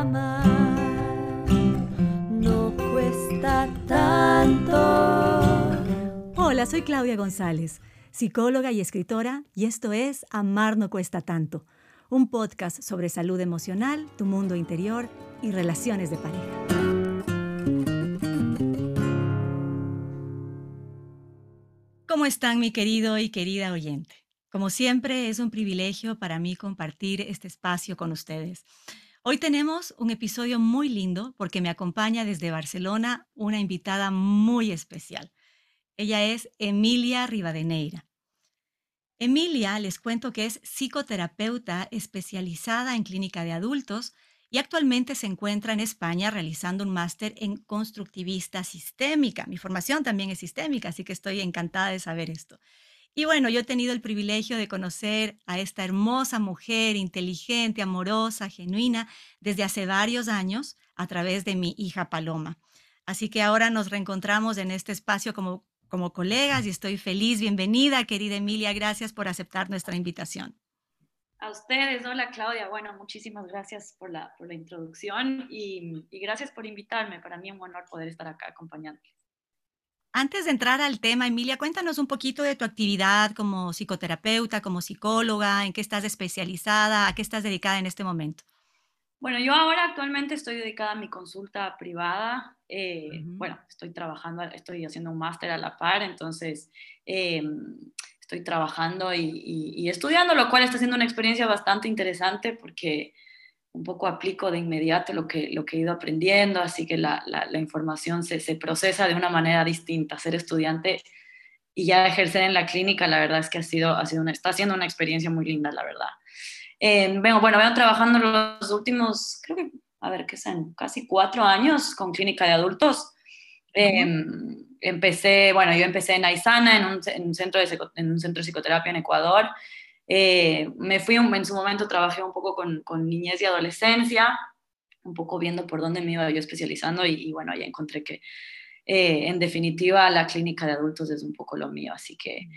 Amar no cuesta tanto. Hola, soy Claudia González, psicóloga y escritora, y esto es Amar no cuesta tanto, un podcast sobre salud emocional, tu mundo interior y relaciones de pareja. ¿Cómo están mi querido y querida oyente? Como siempre, es un privilegio para mí compartir este espacio con ustedes. Hoy tenemos un episodio muy lindo porque me acompaña desde Barcelona una invitada muy especial. Ella es Emilia Rivadeneira. Emilia, les cuento que es psicoterapeuta especializada en clínica de adultos y actualmente se encuentra en España realizando un máster en constructivista sistémica. Mi formación también es sistémica, así que estoy encantada de saber esto. Y bueno, yo he tenido el privilegio de conocer a esta hermosa mujer, inteligente, amorosa, genuina, desde hace varios años a través de mi hija Paloma. Así que ahora nos reencontramos en este espacio como, como colegas y estoy feliz. Bienvenida, querida Emilia. Gracias por aceptar nuestra invitación. A ustedes, hola Claudia. Bueno, muchísimas gracias por la, por la introducción y, gracias por invitarme. Para mí es un honor poder estar acá acompañándoles. Antes de entrar al tema, Emilia, cuéntanos un poquito de tu actividad como psicoterapeuta, como psicóloga, en qué estás especializada, a qué estás dedicada en este momento. Bueno, yo ahora actualmente estoy dedicada a mi consulta privada. Eh, bueno, estoy trabajando, estoy haciendo un máster a la par, entonces eh, estoy trabajando y, y, estudiando, lo cual está siendo una experiencia bastante interesante porque un poco aplico de inmediato lo que, lo que he ido aprendiendo, así que la, la, información se, se, procesa de una manera distinta. Ser estudiante y ya ejercer en la clínica, la verdad es que ha sido, ha sido una, está siendo una experiencia muy linda, la verdad. Eh, vengo, bueno, vengo trabajando los últimos, creo que, a ver, ¿qué son? Casi cuatro años con clínica de adultos. Eh, empecé, bueno, yo empecé en Aizana, en un, en un, centro de, en un centro de psicoterapia en Ecuador. Eh, me fui en su momento, trabajé un poco con, niñez y adolescencia, un poco viendo por dónde me iba yo especializando y, bueno, ya encontré que eh, en definitiva la clínica de adultos es un poco lo mío, así que,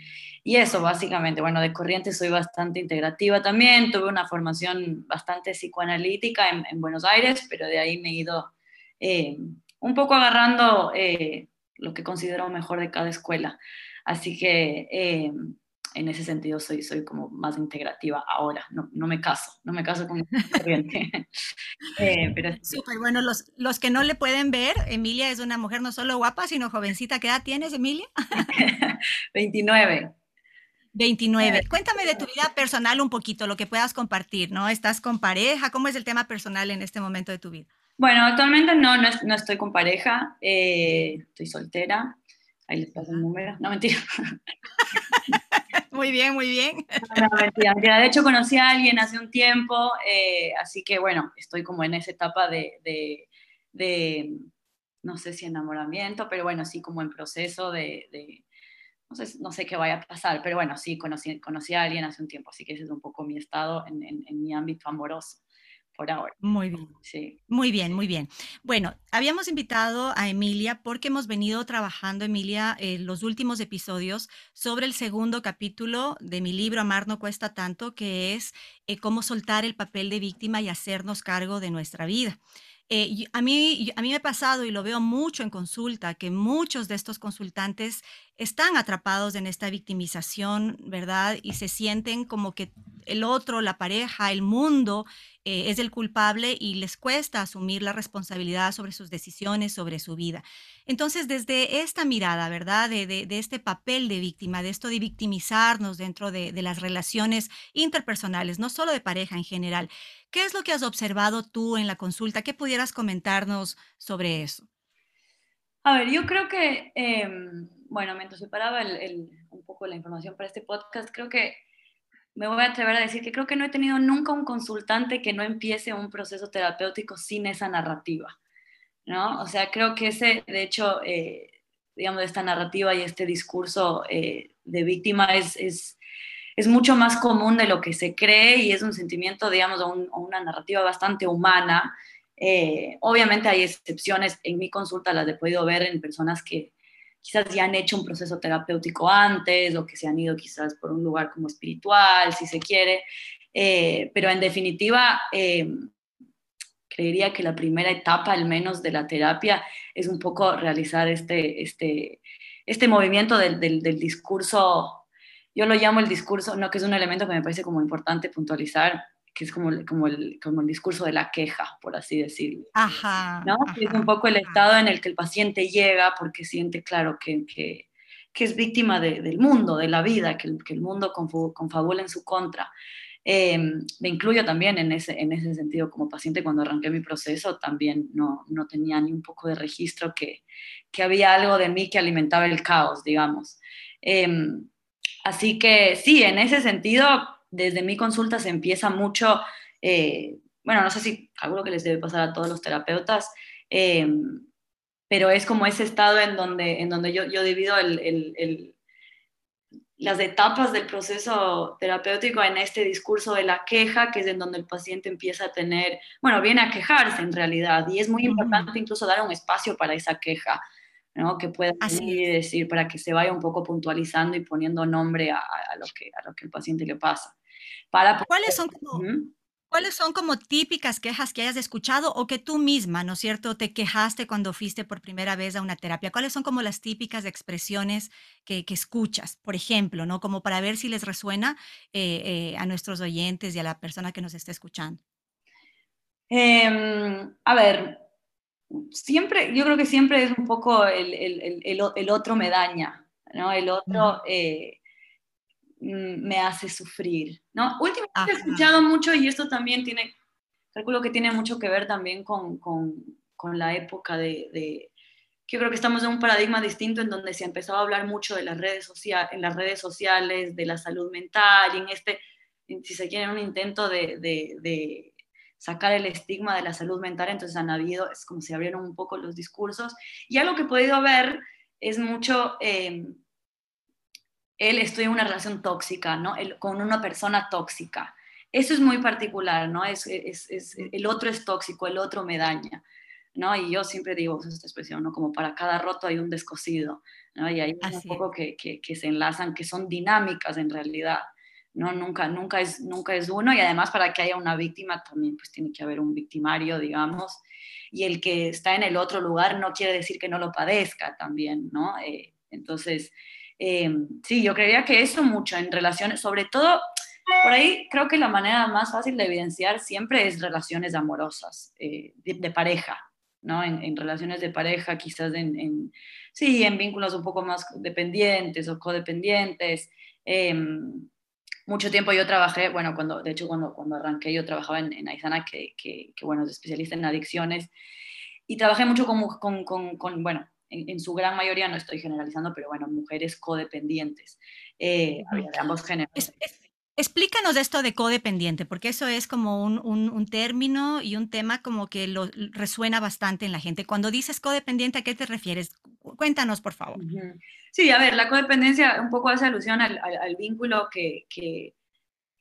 y eso básicamente, bueno, de corriente soy bastante integrativa también, tuve una formación bastante psicoanalítica en, en Buenos Aires, pero de ahí me he ido eh, un poco agarrando lo que considero mejor de cada escuela. Así que en ese sentido soy, soy como más integrativa ahora, no, no me caso, no me caso con corriente. eh, pero... Súper, bueno, los, los que no le pueden ver, Emilia es una mujer no solo guapa, sino jovencita. ¿Qué edad tienes, Emilia? 29. 29. Cuéntame de tu vida personal un poquito, lo que puedas compartir, ¿no? ¿Estás con pareja? ¿Cómo es el tema personal en este momento de tu vida? Bueno, actualmente no, no, no estoy con pareja, eh, estoy soltera. Ahí les paso el número. No, mentira. Muy bien, muy bien. De hecho, conocí a alguien hace un tiempo, eh, así que bueno, estoy como en esa etapa de, no sé si enamoramiento, pero bueno, sí como en proceso de, de no, sé, no, sé, qué vaya a pasar, pero bueno, sí, conocí, conocí a alguien hace un tiempo, así que ese es un poco mi estado en, en, en mi ámbito amoroso por ahora. Muy bien. Sí. Muy bien, muy bien. Bueno, habíamos invitado a Emilia porque hemos venido trabajando, Emilia, en los últimos episodios sobre el segundo capítulo de mi libro Amar no cuesta tanto, que es eh, cómo soltar el papel de víctima y hacernos cargo de nuestra vida. Eh, a, mí, a mí me ha pasado y lo veo mucho en consulta, que muchos de estos consultantes están atrapados en esta victimización, ¿verdad? Y se sienten como que el otro, la pareja, el mundo eh, es el culpable y les cuesta asumir la responsabilidad sobre sus decisiones, sobre su vida. Entonces, desde esta mirada, ¿verdad? De, de, este papel de víctima, de esto de victimizarnos dentro de, de las relaciones interpersonales, no solo de pareja en general, ¿qué es lo que has observado tú en la consulta? ¿Qué pudieras comentarnos sobre eso? A ver, yo creo que, eh, bueno, mientras separaba el, el, un poco la información para este podcast, creo que me voy a atrever a decir que creo que no he tenido nunca un consultante que no empiece un proceso terapéutico sin esa narrativa, ¿no? O sea, creo que ese, de hecho, eh, digamos, esta narrativa y este discurso eh, de víctima es, es, es, mucho más común de lo que se cree y es un sentimiento, digamos, o, un, una narrativa bastante humana. Eh, obviamente hay excepciones, en mi consulta las he podido ver en personas que quizás ya han hecho un proceso terapéutico antes o que se han ido quizás por un lugar como espiritual, si se quiere, eh, pero en definitiva, eh, creería que la primera etapa, al menos de la terapia, es un poco realizar este, este, este movimiento del, del, discurso, yo lo llamo el discurso, no que es un elemento que me parece como importante puntualizar, que es como, como, el, como el discurso de la queja, por así decirlo. Ajá, ¿no? es un poco el estado en el que el paciente llega porque siente, claro, que, que, que es víctima de, del mundo, de la vida, que el, que el mundo confabula en su contra. Eh, me incluyo también en ese, en ese sentido como paciente cuando arranqué mi proceso, también no, no tenía ni un poco de registro que, que, había algo de mí que alimentaba el caos, digamos. Eh, así que sí, en ese sentido, desde mi consulta se empieza mucho, eh, bueno, no sé si algo que les debe pasar a todos los terapeutas, pero es como ese estado en donde, en donde yo, yo divido el, el las etapas del proceso terapéutico en este discurso de la queja, que es en donde el paciente empieza a tener, bueno, viene a quejarse en realidad, y es muy importante incluso dar un espacio para esa queja, ¿no? que pueda así decir, para que se vaya un poco puntualizando y poniendo nombre a, lo, que, a lo que el paciente le pasa. Para ¿Cuáles son como, ¿Cuáles son como típicas quejas que hayas escuchado o que tú misma, ¿no es cierto?, te quejaste cuando fuiste por primera vez a una terapia. ¿Cuáles son como las típicas expresiones que, escuchas, por ejemplo, ¿no? Como para ver si les resuena eh, eh, a nuestros oyentes y a la persona que nos esté escuchando. Em, a ver, siempre, yo creo que siempre es un poco el, otro me daña, ¿no? El otro... Mm, me hace sufrir, ¿no? Últimamente he escuchado mucho y esto también tiene, calculo que tiene mucho que ver también con, con, con la época de, de, yo creo que estamos en un paradigma distinto en donde se ha empezado a hablar mucho de las redes, sociales, en las redes sociales, de la salud mental y en este, si se quiere, un intento de, de, de sacar el estigma de la salud mental, entonces han habido, es como se abrieron un poco los discursos. Y algo que he podido ver es mucho... Eh, él estoy en una relación tóxica, ¿no? con una persona tóxica. Eso es muy particular, ¿no? Es, es, el otro es tóxico, el otro me daña, ¿no? Y yo siempre digo esta expresión, ¿no? Como para cada roto hay un descosido, ¿no? Y hay un poco que, que, que, se enlazan, que son dinámicas en realidad, ¿no? Nunca, nunca, es, nunca es uno y además para que haya una víctima también pues tiene que haber un victimario, digamos, y el que está en el otro lugar no quiere decir que no lo padezca también, ¿no? Eh, entonces, eh, sí, yo creería que eso mucho en relaciones, sobre todo, por ahí creo que la manera más fácil de evidenciar siempre es relaciones amorosas, eh, de, pareja, ¿no? En, relaciones de pareja, quizás en, sí, en vínculos un poco más dependientes o codependientes. Em, mucho tiempo yo trabajé, bueno, cuando, de hecho cuando, cuando arranqué yo trabajaba en, Aizana, que, que, bueno, es especialista en adicciones, y trabajé mucho con, con, con, con bueno, en, su gran mayoría, no estoy generalizando, pero bueno, mujeres codependientes, eh, de ambos géneros. explícanos esto de codependiente, porque eso es como un, un, término y un tema como que lo, resuena bastante en la gente. Cuando dices codependiente, ¿a qué te refieres? Cuéntanos, por favor. Sí, a ver, la codependencia un poco hace alusión al, al, vínculo que, que,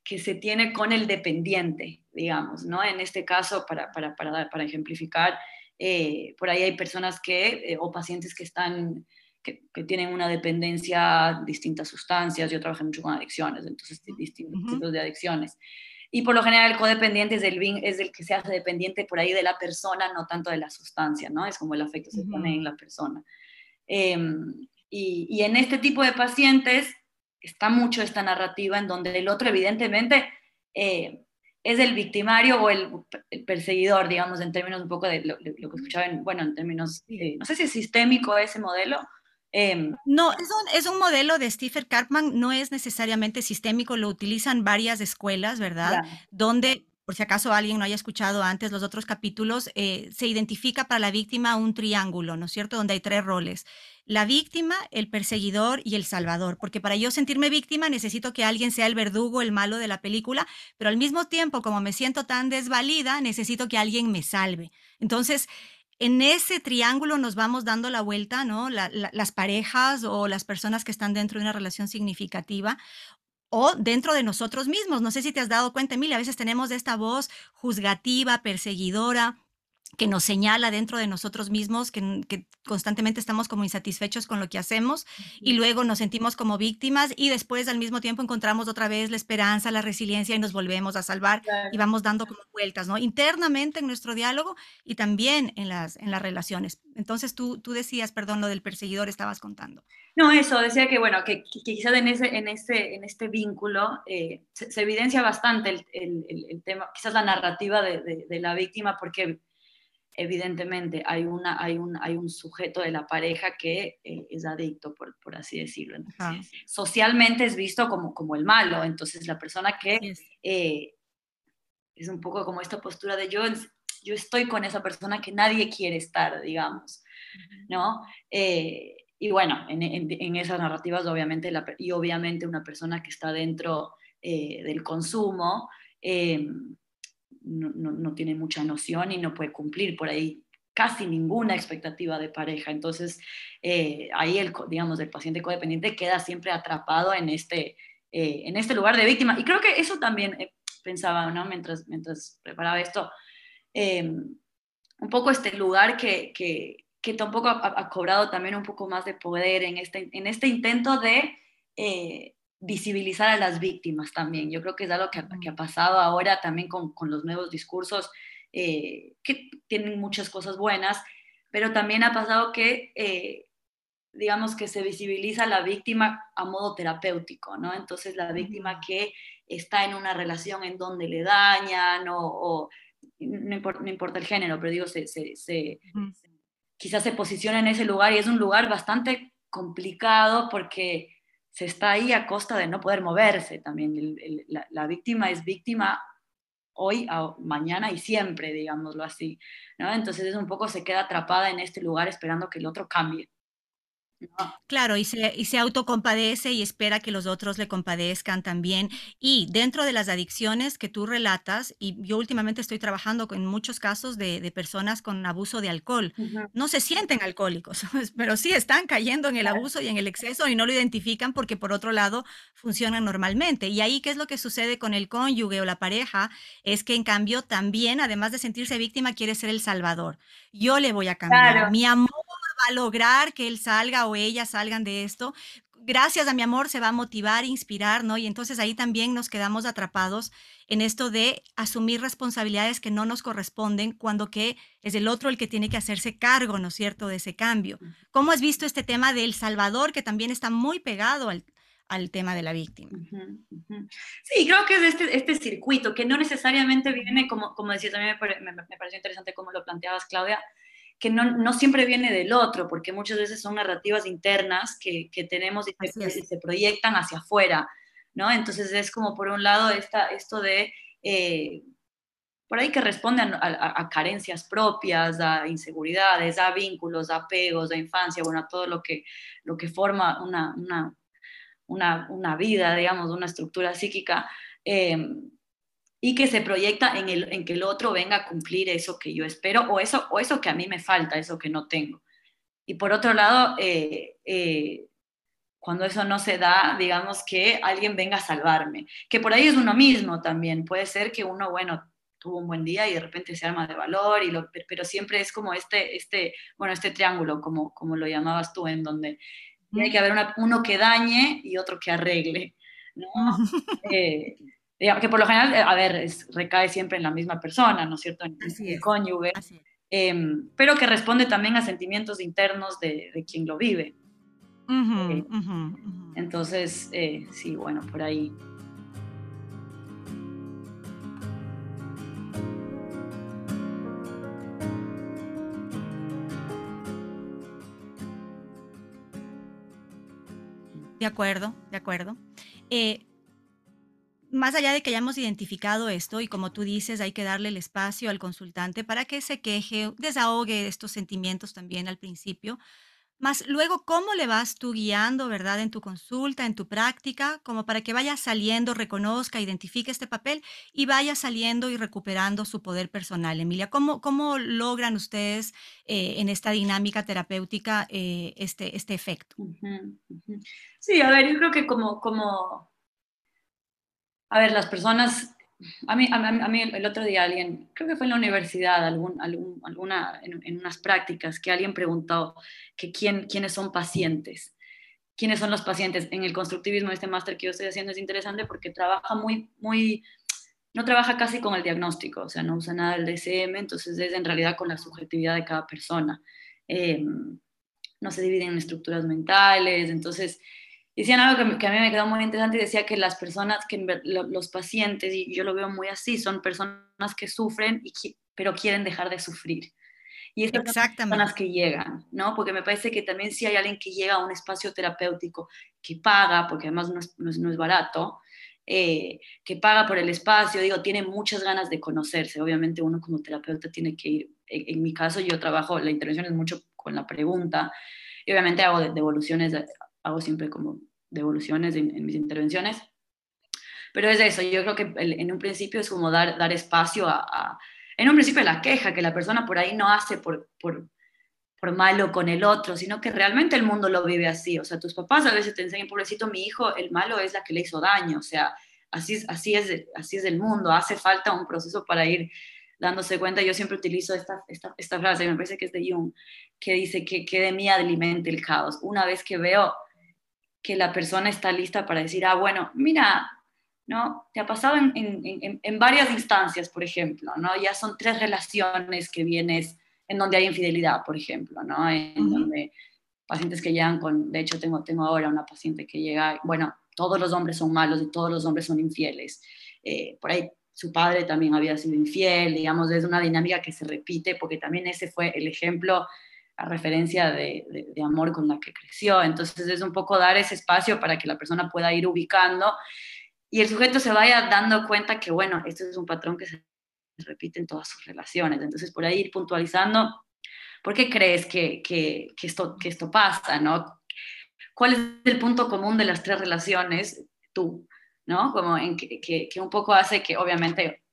que, se tiene con el dependiente, digamos, ¿no? En este caso, para, para, para, para ejemplificar, eh, por ahí hay personas que, eh, o pacientes que están, que, tienen una dependencia distintas sustancias. Yo trabajé mucho con adicciones, entonces distintos tipos de adicciones. Y por lo general el codependiente es el, es el que se hace dependiente por ahí de la persona, no tanto de la sustancia, ¿no? Es como el afecto se pone en la persona. Em, y, y, en este tipo de pacientes está mucho esta narrativa en donde el otro evidentemente eh, es el victimario o el, perseguidor, digamos, en términos un poco de lo, que escuchaba, bueno, en términos, no sé si es sistémico ese modelo. Em, no, es un, es un, modelo de Stephen Karpman, no es necesariamente sistémico, lo utilizan varias escuelas, ¿verdad? Donde por si acaso alguien no haya escuchado antes los otros capítulos, eh, se identifica para la víctima un triángulo, ¿no es cierto? Donde hay tres roles. La víctima, el perseguidor y el salvador, porque para yo sentirme víctima necesito que alguien sea el verdugo, el malo de la película, pero al mismo tiempo, como me siento tan desvalida, necesito que alguien me salve. Entonces, en ese triángulo nos vamos dando la vuelta, ¿no? las parejas o las personas que están dentro de una relación significativa o dentro de nosotros mismos. No sé si te has dado cuenta, Emilia, a veces tenemos esta voz juzgativa, perseguidora, que nos señala dentro de nosotros mismos, que, constantemente estamos como insatisfechos con lo que hacemos y luego nos sentimos como víctimas y después al mismo tiempo encontramos otra vez la esperanza, la resiliencia y nos volvemos a salvar y vamos dando como vueltas, ¿no? Internamente en nuestro diálogo y también en las, en las relaciones. Entonces tú, tú decías, perdón, lo del perseguidor estabas contando. No, eso, decía que, bueno, que, quizás en, ese, en, este, en este vínculo eh, se, evidencia bastante el, el, tema, quizás la narrativa de, de la víctima, porque evidentemente hay, una, hay, un, hay un sujeto de la pareja que eh, es adicto, por, por así decirlo. socialmente es visto como, como el malo, entonces la persona que eh, es un poco como esta postura de yo, yo estoy con esa persona que nadie quiere estar, digamos, ¿no? Eh, y bueno, en, en, esas narrativas obviamente, la, y obviamente una persona que está dentro del consumo, no, tiene mucha noción y no puede cumplir por ahí casi ninguna expectativa de pareja. Entonces, eh, ahí el, digamos, el paciente codependiente queda siempre atrapado en este, eh, en este lugar de víctima. Y creo que eso también eh, pensaba, ¿no? Mientras, mientras preparaba esto, em, un poco este lugar que, que, que tampoco ha, cobrado también un poco más de poder en este, en este intento de visibilizar a las víctimas también. Yo creo que es algo que, ha pasado ahora también con, los nuevos discursos, eh, que tienen muchas cosas buenas, pero también ha pasado que, eh, digamos, que se visibiliza a la víctima a modo terapéutico, ¿no? Entonces la víctima que está en una relación en donde le dañan o, no, importa, el género, pero digo, se, quizás se posiciona en ese lugar y es un lugar bastante complicado porque se está ahí a costa de no poder moverse también. la, víctima es víctima hoy, mañana y siempre, digámoslo así. Entonces es un poco se queda atrapada en este lugar esperando que el otro cambie. Claro, y se, y se autocompadece y espera que los otros le compadezcan también. Y dentro de las adicciones que tú relatas, y yo últimamente estoy trabajando con muchos casos de, personas con abuso de alcohol, no se sienten alcohólicos, pero sí están cayendo en el abuso y en el exceso y no lo identifican porque por otro lado funcionan normalmente. Y ahí, ¿qué es lo que sucede con el cónyuge o la pareja? Es que en cambio también, además de sentirse víctima, quiere ser el salvador. Yo le voy a cambiar. Mi amor a lograr que él salga o ella salgan de esto. Gracias a mi amor se va a motivar, inspirar, ¿no? Y entonces ahí también nos quedamos atrapados en esto de asumir responsabilidades que no nos corresponden cuando que es el otro el que tiene que hacerse cargo, ¿no es cierto?, de ese cambio. ¿Cómo has visto este tema del Salvador que también está muy pegado al, al tema de la víctima. Sí, creo que es este, este circuito que no necesariamente viene, como, como decía, también me, me, me, pareció interesante cómo lo planteabas, Claudia, que no, no, siempre viene del otro, porque muchas veces son narrativas internas que, que tenemos y se, proyectan hacia afuera, ¿no? Entonces es como por un lado esta, esto de, eh, por ahí que responden a, carencias propias, a inseguridades, a vínculos, a apegos, a infancia, bueno, a todo lo que, lo que forma una, una, una, una vida, digamos, una estructura psíquica. Eh, y que se proyecta en, el, en que el otro venga a cumplir eso que yo espero o eso, o eso que a mí me falta, eso que no tengo. Y por otro lado, eh, eh, cuando eso no se da, digamos que alguien venga a salvarme, que por ahí es uno mismo también. Puede ser que uno, bueno, tuvo un buen día y de repente se arma de valor, y lo, pero siempre es como este, este, bueno, este triángulo, como, como lo llamabas tú, en donde tiene que haber uno que dañe y otro que arregle. ¿no? Eh, que por lo general, eh, a ver, recae siempre en la misma persona, ¿no es cierto? En el cónyuge, em, pero que responde también a sentimientos internos de, quien lo vive. Eh, entonces, eh, sí, bueno, por ahí. De acuerdo, de acuerdo más allá de que hayamos identificado esto y como tú dices, hay que darle el espacio al consultante para que se queje, desahogue estos sentimientos también al principio. Más luego, ¿cómo le vas tú guiando, verdad, en tu consulta, en tu práctica, como para que vaya saliendo, reconozca, identifique este papel y vaya saliendo y recuperando su poder personal? Emilia, ¿cómo, cómo logran ustedes eh, en esta dinámica terapéutica eh, este, este efecto? Sí, a ver, yo creo que como, como a ver, las personas a mí, a, mí el otro día alguien, creo que fue en la universidad, algún, algún, alguna, en, unas prácticas, que alguien preguntó que quién, quiénes son pacientes. ¿Quiénes son los pacientes? En el constructivismo, este máster que yo estoy haciendo es interesante porque trabaja muy, muy, no trabaja casi con el diagnóstico, o sea, no usa nada del DCM, entonces es en realidad con la subjetividad de cada persona. Em, no se dividen en estructuras mentales, entonces decían algo que, a mí me quedó muy interesante y decía que las personas, que los pacientes, y yo lo veo muy así, son personas que sufren, y, pero quieren dejar de sufrir. Y esas son las personas que llegan, ¿no? Porque me parece que también si hay alguien que llega a un espacio terapéutico que paga, porque además no es, no es, barato, eh, que paga por el espacio, digo, tiene muchas ganas de conocerse. Obviamente uno como terapeuta tiene que ir, en, mi caso yo trabajo, la intervención es mucho con la pregunta, y obviamente hago devoluciones hago siempre como devoluciones en, en mis intervenciones. Pero es eso, yo creo que en un principio es como dar, dar espacio a, en un principio la queja, que la persona por ahí no hace por, por, por, malo con el otro, sino que realmente el mundo lo vive así. O sea, tus papás a veces te enseñan, pobrecito, mi hijo, el malo es la que le hizo daño. O sea, así así es, así es el mundo. Hace falta un proceso para ir dándose cuenta. Yo siempre utilizo esta, esta, esta frase, me parece que es de Jung, que dice que, que de mí alimente el caos. Una vez que veo que la persona está lista para decir, ah, bueno, mira, ¿no? Te ha pasado en, en, en, varias instancias, por ejemplo, ¿no? Ya son tres relaciones que vienes en donde hay infidelidad, por ejemplo, ¿no? En donde pacientes que llegan con, de hecho tengo, tengo ahora una paciente que llega, bueno, todos los hombres son malos y todos los hombres son infieles. Eh, por ahí su padre también había sido infiel, digamos, es una dinámica que se repite porque también ese fue el ejemplo a referencia de, amor con la que creció. Entonces es un poco dar ese espacio para que la persona pueda ir ubicando y el sujeto se vaya dando cuenta que, bueno, esto es un patrón que se repite en todas sus relaciones. Entonces por ahí ir puntualizando, ¿por qué crees que, esto, que esto pasa? ¿no? ¿Cuál es el punto común de las tres relaciones? Tú, ¿no? Como en que, que un poco hace que, obviamente,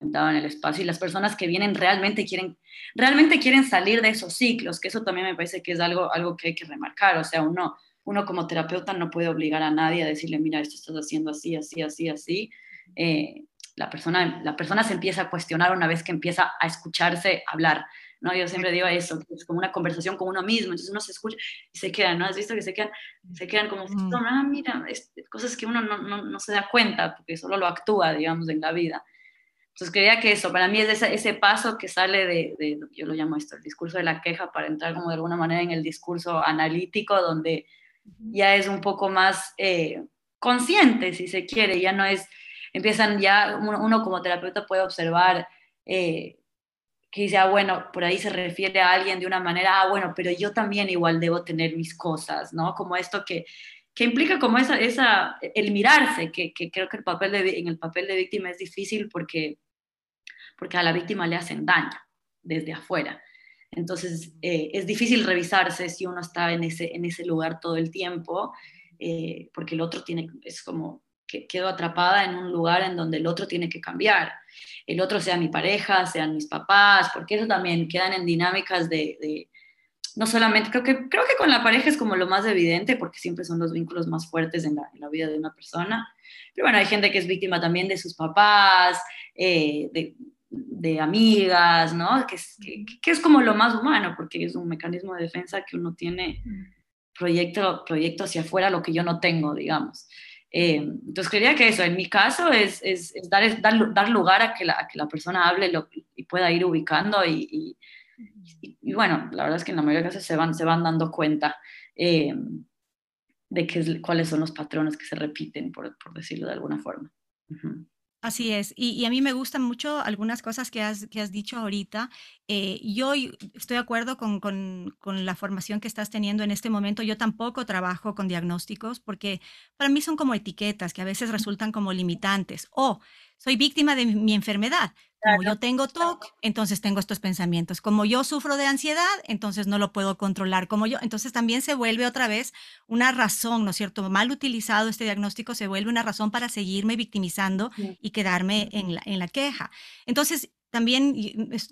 en el espacio y las personas que vienen realmente quieren, realmente quieren salir de esos ciclos, que eso también me parece que es algo, algo que hay que remarcar, o sea, uno, uno como terapeuta no puede obligar a nadie a decirle, mira, esto estás haciendo así, así, así, así. Eh, la, persona, la persona se empieza a cuestionar una vez que empieza a escucharse hablar, ¿no? Yo siempre digo eso, que es como una conversación con uno mismo, entonces uno se escucha y se quedan, ¿no? ¿Has visto que se quedan, se quedan como, ah, mira, cosas que uno no, no, no, se da cuenta, porque solo lo actúa, digamos, en la vida. Entonces quería que eso, para mí es ese, ese paso que sale de, yo lo llamo esto, el discurso de la queja, para entrar como de alguna manera en el discurso analítico, donde ya es un poco más eh, consciente, si se quiere, ya no es, empiezan ya, uno, como terapeuta puede observar eh, que dice, ah, bueno, por ahí se refiere a alguien de una manera, ah, bueno, pero yo también igual debo tener mis cosas, ¿no? Como esto que, que implica como esa, esa el mirarse, que, que creo que el papel de, en el papel de víctima es difícil porque porque a la víctima le hacen daño desde afuera. Entonces, eh, es difícil revisarse si uno está en ese, en ese lugar todo el tiempo, eh, porque el otro tiene, es como que quedo atrapada en un lugar en donde el otro tiene que cambiar. El otro sea mi pareja, sean mis papás, porque eso también quedan en dinámicas de, no solamente, creo que, creo que con la pareja es como lo más evidente, porque siempre son los vínculos más fuertes en la, en la vida de una persona. Pero bueno, hay gente que es víctima también de sus papás, eh, de, de amigas, ¿no? Que es, que, es, como lo más humano, porque es un mecanismo de defensa que uno tiene proyecto, proyecto hacia afuera, lo que yo no tengo, digamos. Eh, entonces, creía que eso, en mi caso, es, es, dar, dar, lugar a que la, que la persona hable lo, y pueda ir ubicando y, y, bueno, la verdad es que en la mayoría de casos se van, se van dando cuenta eh, de qué, cuáles son los patrones que se repiten, por, por decirlo de alguna forma. Así es, y, a mí me gustan mucho algunas cosas que has, que has dicho ahorita. Eh, yo estoy de acuerdo con, con, con, la formación que estás teniendo en este momento. Yo tampoco trabajo con diagnósticos porque para mí son como etiquetas que a veces resultan como limitantes. O soy víctima de mi enfermedad. Como yo tengo TOC, entonces tengo estos pensamientos. Como yo sufro de ansiedad, entonces no lo puedo controlar. Como yo, entonces también se vuelve otra vez una razón, ¿no es cierto? Mal utilizado este diagnóstico se vuelve una razón para seguirme victimizando y quedarme en la, en la queja. Entonces, también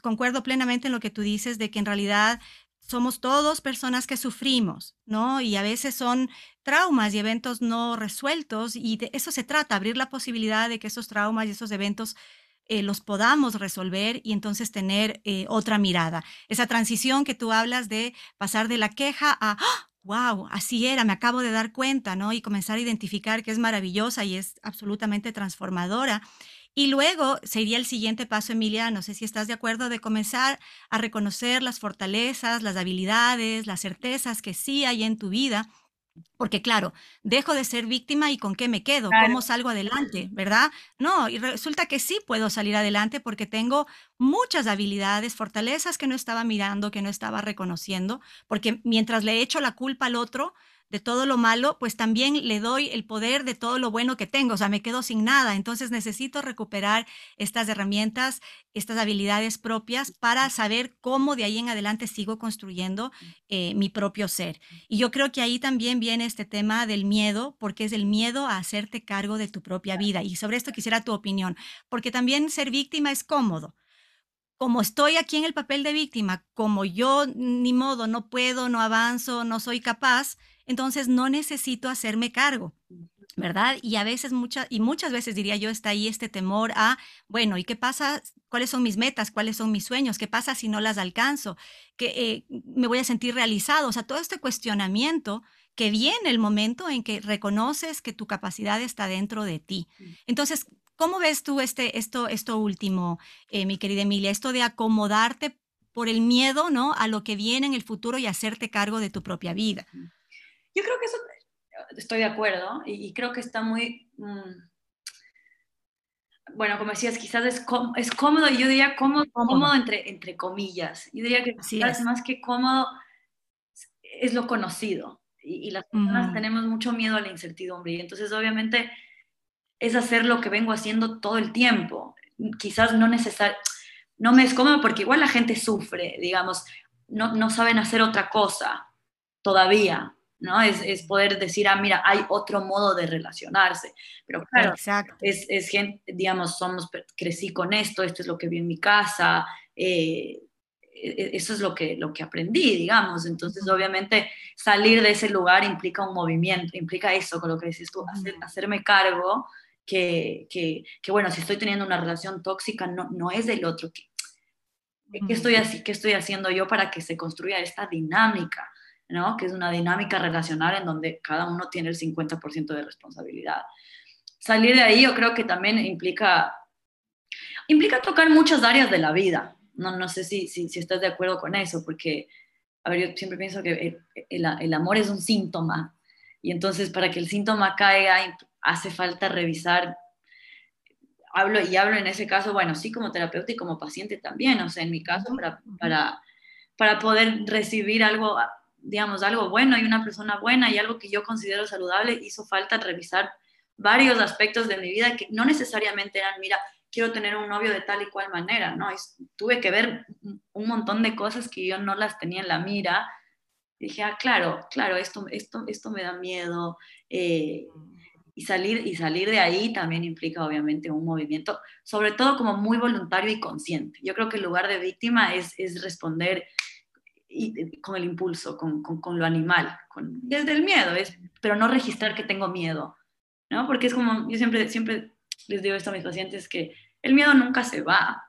concuerdo plenamente en lo que tú dices de que en realidad somos todos personas que sufrimos, ¿no? Y a veces son traumas y eventos no resueltos y de eso se trata, abrir la posibilidad de que esos traumas y esos eventos eh, los podamos resolver y entonces tener eh, otra mirada. Esa transición que tú hablas de pasar de la queja a, wow, ¡Ah! así era, me acabo de dar cuenta, ¿no? Y comenzar a identificar que es maravillosa y es absolutamente transformadora. Y luego sería el siguiente paso, Emilia, no sé si estás de acuerdo, de comenzar a reconocer las fortalezas, las habilidades, las certezas que sí hay en tu vida porque claro, dejo de ser víctima y con qué me quedo, cómo salgo adelante, ¿verdad? No, y resulta que sí puedo salir adelante porque tengo muchas habilidades, fortalezas que no estaba mirando, que no estaba reconociendo, porque mientras le echo la culpa al otro, de todo lo malo, pues también le doy el poder de todo lo bueno que tengo, o sea, me quedo sin nada. Entonces necesito recuperar estas herramientas, estas habilidades propias para saber cómo de ahí en adelante sigo construyendo eh, mi propio ser. Y yo creo que ahí también viene este tema del miedo, porque es el miedo a hacerte cargo de tu propia vida. Y sobre esto quisiera tu opinión, porque también ser víctima es cómodo como estoy aquí en el papel de víctima, como yo ni modo, no puedo, no avanzo, no soy capaz, entonces no necesito hacerme cargo. ¿verdad? Y a veces, muchas, y muchas veces diría yo, está ahí este temor a, bueno, ¿y qué pasa? ¿Cuáles son mis metas? ¿Cuáles son mis sueños? ¿Qué pasa si no las alcanzo? ¿Que eh, me voy a sentir realizado? O sea, todo este cuestionamiento que viene el momento en que reconoces que tu capacidad está dentro de ti. Entonces, ¿cómo ves tú este, esto, esto último, eh, mi querida Emilia? Esto de acomodarte por el miedo, ¿no? A lo que viene en el futuro y hacerte cargo de tu propia vida. Yo creo que eso, estoy de acuerdo, y, creo que está muy, mm, bueno, como decías, quizás es, es cómodo, yo diría cómodo, cómodo. entre, entre comillas. Yo diría que quizás más que cómodo es lo conocido. Y, las personas tenemos mucho miedo a la incertidumbre. Y entonces, obviamente, es hacer lo que vengo haciendo todo el tiempo. Quizás no necesario, no me es cómodo porque igual la gente sufre, digamos, no, no saben hacer otra cosa todavía. ¿No? Es, poder decir, ah, mira, hay otro modo de relacionarse. Pero claro, Es, es, gente, digamos, somos, crecí con esto, esto es lo que vi en mi casa, eh, e, e, eso es lo que, lo que aprendí, digamos. Entonces, obviamente, salir de ese lugar implica un movimiento, implica eso, con lo que dices tú, hacerme cargo que, que, que, bueno, si estoy teniendo una relación tóxica, no, no es del otro. ¿Qué, ¿Qué, estoy, ¿Qué estoy haciendo yo para que se construya esta dinámica? Que es una dinámica relacional en donde cada uno tiene el 50% de responsabilidad. Salir de ahí yo creo que también implica, implica tocar muchas áreas de la vida. No, no sé si, si, si estás de acuerdo con eso, porque, a ver, yo siempre pienso que el, el, amor es un síntoma, y entonces para que el síntoma caiga hace falta revisar hablo y hablo en ese caso, bueno, sí como terapeuta y como paciente también, o sea, en mi caso, para, para, para poder recibir algo digamos, algo bueno y una persona buena y algo que yo considero saludable, hizo falta revisar varios aspectos de mi vida que no necesariamente eran, mira, quiero tener un novio de tal y cual manera, ¿no? tuve que ver un montón de cosas que yo no las tenía en la mira. dije, ah, claro, claro, esto, esto, esto me da miedo. Eh, y salir, y salir de ahí también implica obviamente un movimiento, sobre todo como muy voluntario y consciente. Yo creo que el lugar de víctima es, es responder con el impulso, con, con, lo animal, con, desde el miedo, es, pero no registrar que tengo miedo, ¿no? Porque es como, yo siempre, siempre les digo esto a mis pacientes, que el miedo nunca se va,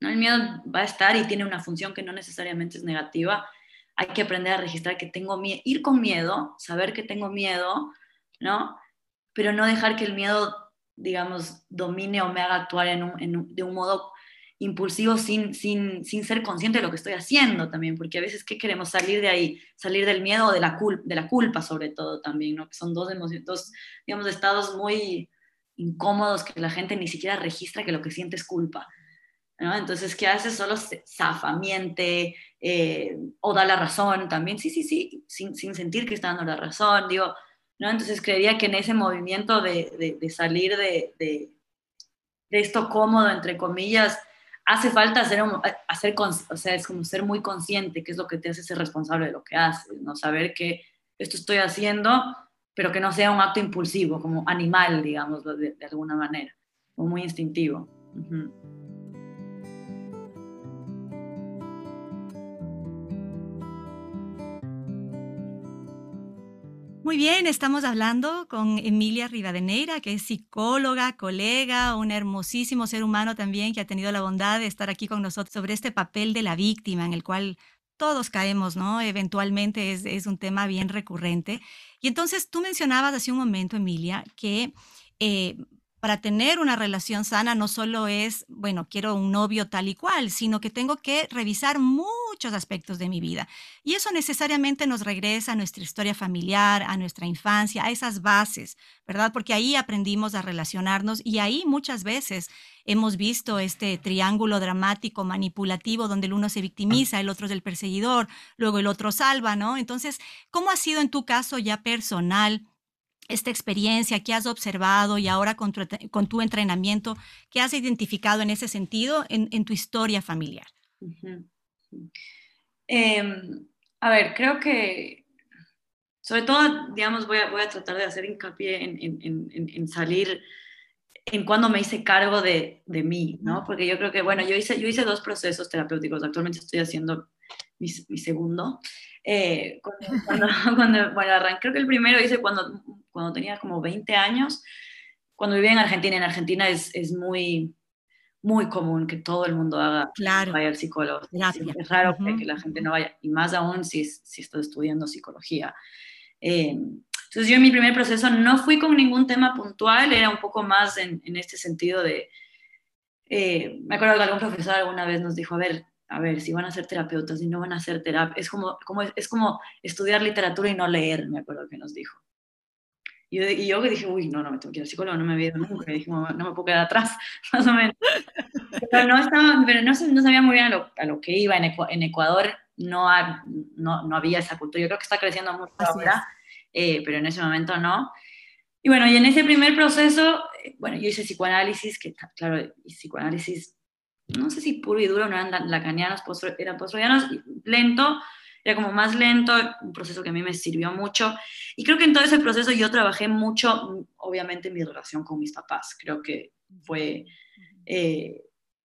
¿no? El miedo va a estar y tiene una función que no necesariamente es negativa. Hay que aprender a registrar que tengo miedo, ir con miedo, saber que tengo miedo, ¿no? Pero no dejar que el miedo, digamos, domine o me haga actuar en un, de un modo impulsivo sin, sin, sin ser consciente de lo que estoy haciendo también, porque a veces, ¿qué queremos? Salir de ahí, salir del miedo o de la, de la culpa sobre todo también, ¿no? Que son dos emociones, dos, digamos, estados muy incómodos que la gente ni siquiera registra que lo que siente es culpa. ¿no? Entonces, ¿qué hace? Solo zafa, miente eh, o da la razón también, sí, sí, sí, sin, sin, sentir que está dando la razón, digo, ¿no? Entonces, creería que en ese movimiento de, de, de salir de, de, esto cómodo, entre comillas, hace falta hacer, hacer o sea, es como ser muy consciente, que es lo que te hace ser responsable de lo que haces, ¿no? Saber que esto estoy haciendo, pero que no sea un acto impulsivo, como animal, digamos, de, alguna manera, o muy instintivo. Muy bien, estamos hablando con Emilia Rivadeneira, que es psicóloga, colega, un hermosísimo ser humano también que ha tenido la bondad de estar aquí con nosotros sobre este papel de la víctima en el cual todos caemos, ¿no? Eventualmente es, un tema bien recurrente. Y entonces tú mencionabas hace un momento, Emilia, que eh, para tener una relación sana no solo es, bueno, quiero un novio tal y cual, sino que tengo que revisar muchos aspectos de mi vida. Y eso necesariamente nos regresa a nuestra historia familiar, a nuestra infancia, a esas bases, ¿verdad? Porque ahí aprendimos a relacionarnos y ahí muchas veces hemos visto este triángulo dramático, manipulativo, donde el uno se victimiza, el otro es el perseguidor, luego el otro salva, ¿no? Entonces, ¿cómo ha sido en tu caso ya personal? Esta experiencia que has observado y ahora con tu, entrenamiento, que has identificado en ese sentido en, tu historia familiar? Em, a ver, creo que sobre todo, digamos, voy a, voy a tratar de hacer hincapié en, salir en cuando me hice cargo de, de, mí, ¿no? Porque yo creo que, bueno, yo hice, yo hice dos procesos terapéuticos, actualmente estoy haciendo mi, mi segundo. Eh, cuando, cuando, bueno, arranqué, creo que el primero hice cuando cuando tenía como 20 años, cuando vivía en Argentina. En Argentina es, es muy, muy común que todo el mundo haga, vaya al psicólogo. Es raro que la gente no vaya, y más aún si, si estás estudiando psicología. Eh, entonces yo en mi primer proceso no fui con ningún tema puntual, era un poco más en, en este sentido de... Eh, me acuerdo que algún profesor alguna vez nos dijo, a ver, a ver, si van a ser terapeutas y no van a hacer terapia, es como, como, es como estudiar literatura y no leer, me acuerdo que nos dijo. Y yo, que dije, uy, no, no me tengo que ir al psicólogo, no me había ido nunca. Y dije, no, me puedo quedar atrás, más o menos. Pero no, estaba, pero no, no sabía muy bien a lo, a lo que iba. En, en Ecuador no, no, no, había esa cultura. Yo creo que está creciendo mucho ahora, eh, pero en ese momento no. Y bueno, y en ese primer proceso, eh, bueno, yo hice psicoanálisis, que claro, psicoanálisis, no sé si puro y duro, no eran lacanianos, eran postroyanos, lento, era como más lento, un proceso que a mí me sirvió mucho. Y creo que en todo ese proceso yo trabajé mucho, obviamente, en mi relación con mis papás. Creo que fue, eh,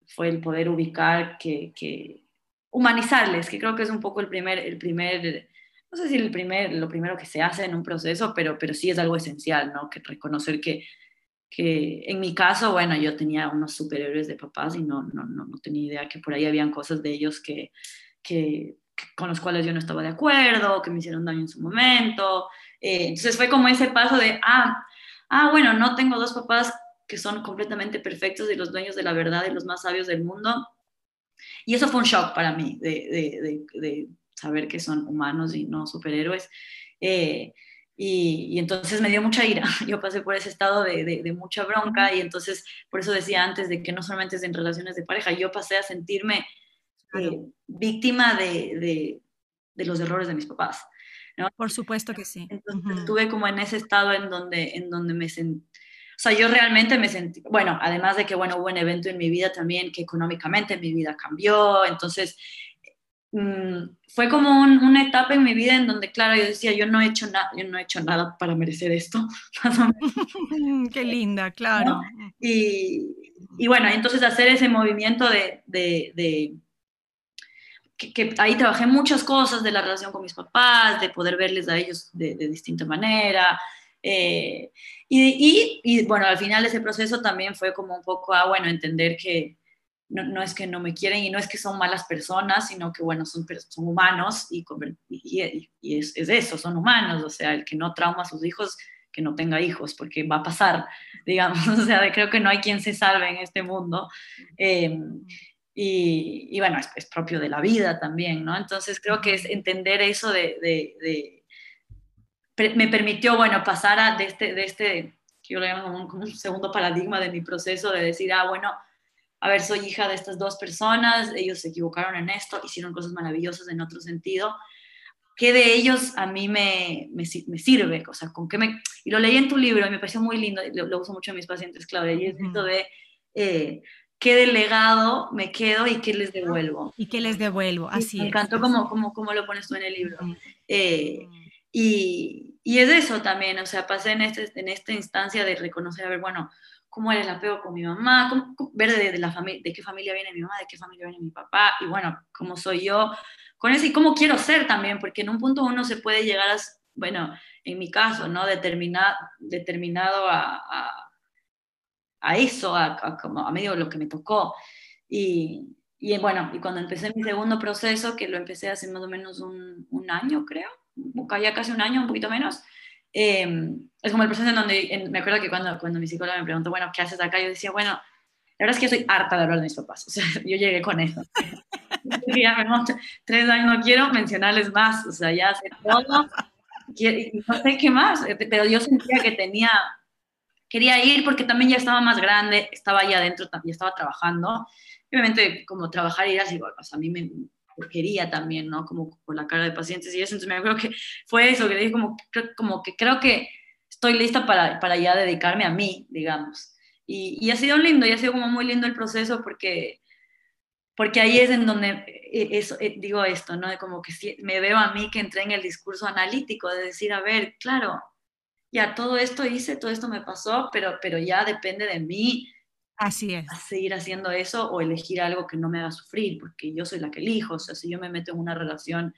fue el poder ubicar, que, que, humanizarles, que creo que es un poco el primer, el primer no sé si el primer, lo primero que se hace en un proceso, pero, pero sí es algo esencial, ¿no? Que reconocer que, que en mi caso, bueno, yo tenía unos superhéroes de papás y no, no, no, no tenía idea que por ahí habían cosas de ellos que, que con los cuales yo no estaba de acuerdo, que me hicieron daño en su momento. Eh, entonces fue como ese paso de, ah, ah, bueno, no tengo dos papás que son completamente perfectos y los dueños de la verdad y los más sabios del mundo. Y eso fue un shock para mí, de, de, saber que son humanos y no superhéroes. Eh, y, y, entonces me dio mucha ira. Yo pasé por ese estado de, de, mucha bronca y entonces, por eso decía antes de que no solamente es en relaciones de pareja, yo pasé a sentirme eh, víctima de, de, los errores de mis papás. ¿no? Por supuesto que sí. Entonces estuve como en ese estado en donde, en donde me sentí, o sea, yo realmente me sentí, bueno, además de que, bueno, hubo un evento en mi vida también que económicamente mi vida cambió, entonces mm, fue como una etapa en mi vida en donde, claro, yo decía, yo no he hecho nada, yo no he hecho nada para merecer esto. Qué linda, claro. Y, y, bueno, entonces hacer ese movimiento de, de, que, ahí trabajé muchas cosas de la relación con mis papás, de poder verles a ellos de, distinta manera. Eh, y, y, bueno, al final de ese proceso también fue como un poco, ah, bueno, entender que no, no es que no me quieren y no es que son malas personas, sino que, bueno, son, son humanos y, y, y es, es, eso, son humanos, o sea, el que no trauma a sus hijos, que no tenga hijos, porque va a pasar, digamos, o sea, creo que no hay quien se salve en este mundo. Eh, y, bueno, es, propio de la vida también, ¿no? Entonces creo que es entender eso de, de, me permitió, bueno, pasar a, de este, de este yo lo llamo como un, segundo paradigma de mi proceso, de decir, ah, bueno, a ver, soy hija de estas dos personas, ellos se equivocaron en esto, hicieron cosas maravillosas en otro sentido, ¿qué de ellos a mí me, me, me, sirve? O sea, ¿con qué me...? Y lo leí en tu libro y me pareció muy lindo, lo, uso mucho en mis pacientes, Claudia, y es esto de... Eh, qué delegado me quedo y qué les devuelvo. Y qué les devuelvo, así Me encantó como, como, como lo pones tú en el libro. Eh, y, y, es eso también, o sea, pasé en, este, en esta instancia de reconocer, a ver, bueno, cómo era el apego con mi mamá, ver de, la familia, de qué familia viene mi mamá, de qué familia viene mi papá, y bueno, cómo soy yo con eso y cómo quiero ser también, porque en un punto uno se puede llegar a, bueno, en mi caso, ¿no? Determinado, determinado a, a, eso, a, como a medio de lo que me tocó. Y, y, bueno, y cuando empecé mi segundo proceso, que lo empecé hace más o menos un, un año, creo, ya casi un año, un poquito menos, eh, es como el proceso en donde, me acuerdo que cuando, cuando mi psicóloga me preguntó, bueno, ¿qué haces acá? Yo decía, bueno, la verdad es que soy harta de hablar de mis papás, o sea, yo llegué con eso. ya tres años, no quiero mencionarles más, o sea, ya sé todo, no sé qué más, eh, pero yo sentía que tenía, quería ir porque también ya estaba más grande, estaba ahí adentro, ya estaba trabajando, obviamente como trabajar y ir así, o sea, a mí me, quería también, ¿no? Como por la cara de pacientes y eso, entonces me acuerdo que fue eso, que dije como, como que creo que estoy lista para, para ya dedicarme a mí, digamos. Y, y, ha sido lindo, y ha sido como muy lindo el proceso porque, porque ahí es en donde eh, eso, eh, digo esto, ¿no? Como que me veo a mí que entré en el discurso analítico, de decir, a ver, claro, ya todo esto hice, todo esto me pasó, pero, pero ya depende de mí Así es. seguir haciendo eso o elegir algo que no me haga sufrir, porque yo soy la que elijo. O sea, si yo me meto en una relación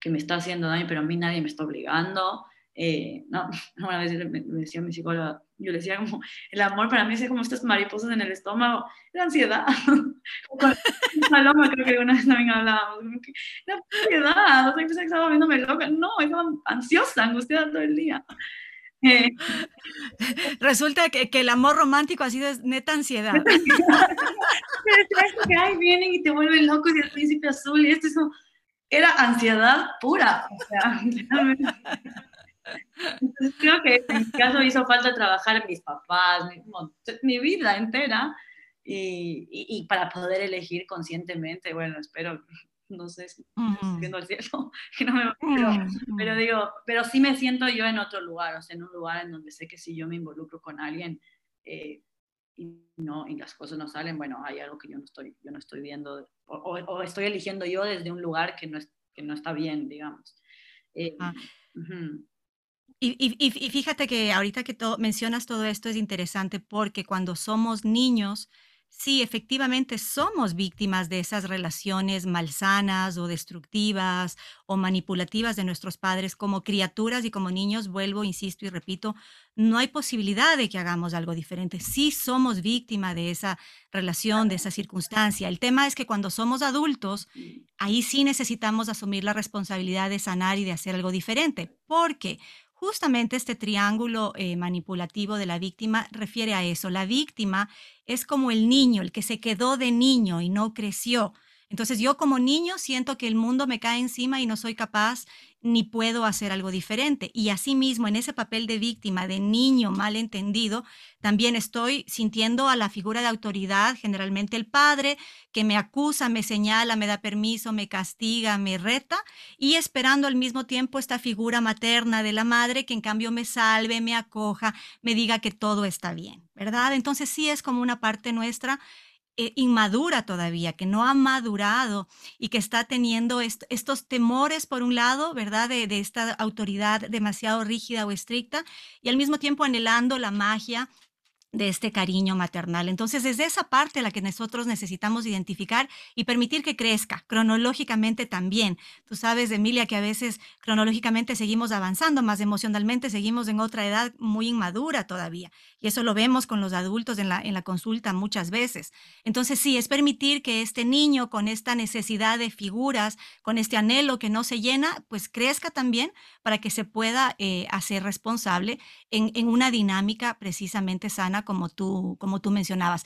que me está haciendo daño, pero a mí nadie me está obligando. Eh, no, una vez me, decía mi psicóloga, yo le decía como, el amor para mí es como estas mariposas en el estómago, la ansiedad. Paloma creo que una vez también hablábamos, la ansiedad, o sea, que estaba viéndome loca, no, estaba ansiosa, angustiada todo el día. Resulta que, que, el amor romántico ha sido neta ansiedad. ay, vienen y te vuelven loco y el príncipe azul y esto es como, era ansiedad pura. O sea, Entonces creo que en mi caso hizo falta trabajar mis papás, mi, mi vida entera y, y, y, para poder elegir conscientemente, bueno, espero no sé si estoy viendo el cielo, no me, mm, pero, mm. digo, pero sí me siento yo en otro lugar, o sea, en un lugar en donde sé que si yo me involucro con alguien eh, y, no, y las cosas no salen, bueno, hay algo que yo no estoy, yo no estoy viendo, o, estoy eligiendo yo desde un lugar que no, es, que no está bien, digamos. Eh, ah. y, y, y, fíjate que ahorita que mencionas todo esto es interesante porque cuando somos niños, Sí, efectivamente somos víctimas de esas relaciones malsanas o destructivas o manipulativas de nuestros padres como criaturas y como niños. Vuelvo, insisto y repito, no hay posibilidad de que hagamos algo diferente. Sí somos víctimas de esa relación, de esa circunstancia. El tema es que cuando somos adultos, ahí sí necesitamos asumir la responsabilidad de sanar y de hacer algo diferente. Porque Justamente este triángulo eh, manipulativo de la víctima refiere a eso. La víctima es como el niño, el que se quedó de niño y no creció. Entonces yo como niño siento que el mundo me cae encima y no soy capaz ni puedo hacer algo diferente. Y asimismo, en ese papel de víctima, de niño mal entendido, también estoy sintiendo a la figura de autoridad, generalmente el padre, que me acusa, me señala, me da permiso, me castiga, me reta, y esperando al mismo tiempo esta figura materna de la madre que en cambio me salve, me acoja, me diga que todo está bien, ¿verdad? Entonces sí es como una parte nuestra eh, inmadura todavía, que no ha madurado y que está teniendo estos temores, por un lado, ¿verdad? De, de esta autoridad demasiado rígida o estricta y al mismo tiempo anhelando la magia de este cariño maternal. Entonces, desde esa parte la que nosotros necesitamos identificar y permitir que crezca cronológicamente también. Tú sabes, Emilia, que a veces cronológicamente seguimos avanzando, más emocionalmente seguimos en otra edad muy inmadura todavía. Y eso lo vemos con los adultos en la, en la consulta muchas veces. Entonces, sí, es permitir que este niño con esta necesidad de figuras, con este anhelo que no se llena, pues crezca también para que se pueda eh, hacer responsable en, en una dinámica precisamente sana como tú, como tú mencionabas.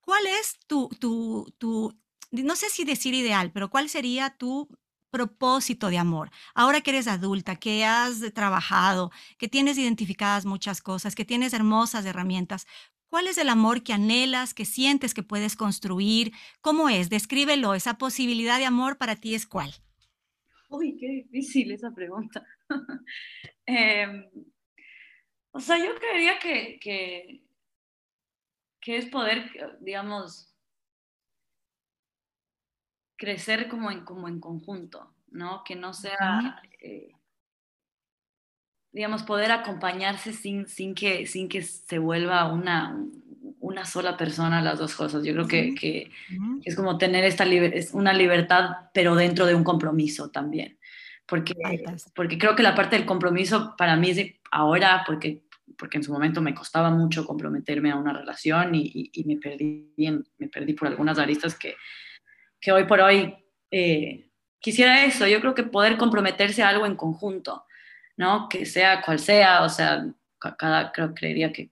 ¿Cuál es tu, tu, tu, no sé si decir ideal, pero cuál sería tu propósito de amor? Ahora que eres adulta, que has trabajado, que tienes identificadas muchas cosas, que tienes hermosas herramientas, ¿cuál es el amor que anhelas, que sientes que puedes construir? ¿Cómo es? Descríbelo, esa posibilidad de amor para ti es cuál? Uy, qué difícil esa pregunta. Em, o sea, yo creería que, que que es poder, digamos, crecer como en, como en conjunto, ¿no? Que no sea, eh, digamos, poder acompañarse sin, sin, que, sin que se vuelva una, una sola persona las dos cosas. Yo creo que, que, es como tener esta una libertad, pero dentro de un compromiso también. porque, porque creo que la parte del compromiso para mí es ahora, porque, porque en su momento me costaba mucho comprometerme a una relación y, y, me, perdí me perdí por algunas aristas que, que hoy por hoy eh, quisiera eso. Yo creo que poder comprometerse a algo en conjunto, ¿no? Que sea cual sea, o sea, cada, creo, creería que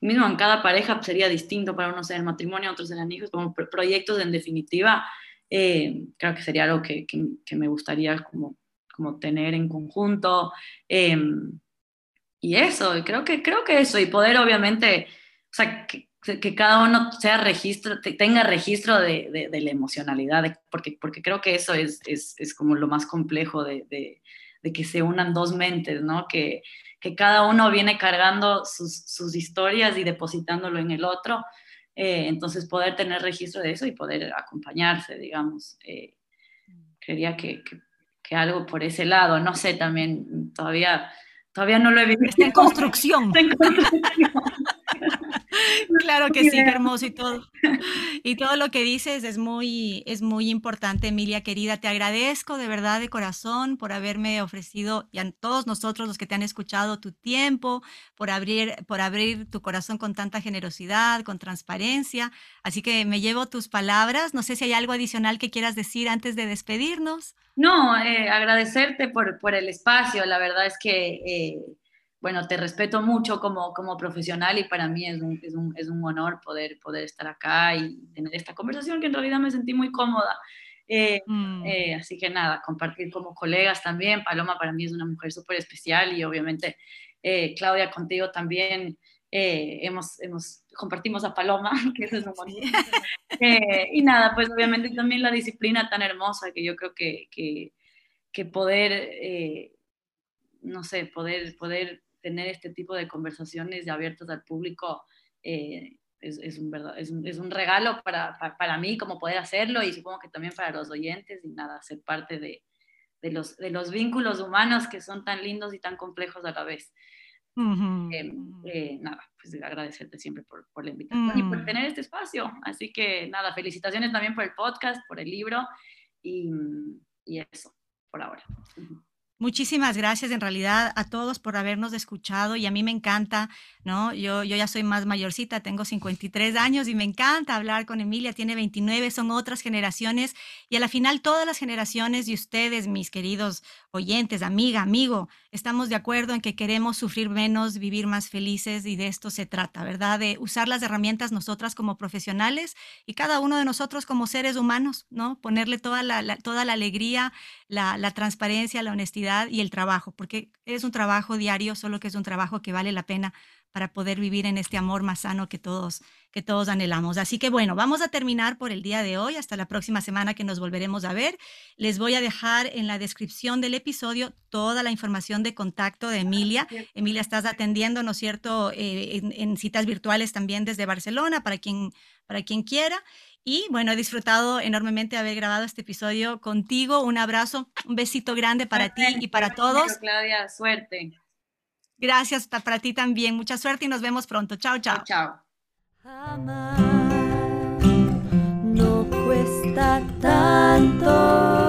mismo en cada pareja sería distinto para unos en el matrimonio, otros en hijos, como proyectos en definitiva, eh, creo que sería algo que, que, me gustaría como, como tener en conjunto. Em, y eso, creo que, creo que eso, y poder obviamente, o sea, que, que cada uno sea registro, tenga registro de, de, la emocionalidad, porque, porque creo que eso es, es, es como lo más complejo de, de, que se unan dos mentes, ¿no? Que, que cada uno viene cargando sus, sus historias y depositándolo en el otro. Eh, entonces, poder tener registro de eso y poder acompañarse, digamos, eh, creería que, que, algo por ese lado, no sé, también todavía, todavía no lo he visto. Está en construcción. Está en construcción. Claro que sí, hermoso y todo. Y todo lo que dices es muy, es muy importante, Emilia querida. Te agradezco de verdad de corazón por haberme ofrecido y a todos nosotros los que te han escuchado tu tiempo, por abrir, por abrir tu corazón con tanta generosidad, con transparencia. Así que me llevo tus palabras. No sé si hay algo adicional que quieras decir antes de despedirnos. No, eh, agradecerte por, por, el espacio. La verdad es que eh, bueno, te respeto mucho como, como profesional y para mí es un, es un, es un honor poder, poder estar acá y tener esta conversación que en realidad me sentí muy cómoda. Eh, mm. eh, así que nada, compartir como colegas también. Paloma para mí es una mujer súper especial y obviamente eh, Claudia contigo también hemos, hemos, compartimos a Paloma, que eso es un y nada, pues obviamente también la disciplina tan hermosa que yo creo que, que, que poder, no sé, poder, poder tener este tipo de conversaciones abiertas al público eh, es, es, un verdad, es, un, es, un, regalo para, para, mí como poder hacerlo y supongo que también para los oyentes y nada, ser parte de, de, los, de los vínculos humanos que son tan lindos y tan complejos a la vez. Eh, eh, nada, pues agradecerte siempre por, por la invitación y por tener este espacio. Así que nada, felicitaciones también por el podcast, por el libro y, y eso, por ahora. Muchísimas gracias en realidad a todos por habernos escuchado y a mí me encanta, ¿no? Yo, yo ya soy más mayorcita, tengo 53 años y me encanta hablar con Emilia, tiene 29, son otras generaciones y a la final todas las generaciones y ustedes, mis queridos oyentes, amiga, amigo, estamos de acuerdo en que queremos sufrir menos, vivir más felices y de esto se trata, ¿verdad? De usar las herramientas nosotras como profesionales y cada uno de nosotros como seres humanos, ¿no? Ponerle toda la, toda la alegría, la, la transparencia, la honestidad y el trabajo, porque es un trabajo diario, solo que es un trabajo que vale la pena para poder vivir en este amor más sano que todos, que todos anhelamos. Así que bueno, vamos a terminar por el día de hoy, hasta la próxima semana que nos volveremos a ver. Les voy a dejar en la descripción del episodio toda la información de contacto de Emilia. Emilia, estás atendiendo, ¿no es cierto?, eh, en, en, citas virtuales también desde Barcelona, para quien, para quien quiera. Y bueno, he disfrutado enormemente haber grabado este episodio contigo. Un abrazo, un besito grande para ti y para todos. Claudia, suerte. Gracias para ti también. Mucha suerte y nos vemos pronto. Chao, chao. Chao. no cuesta tanto.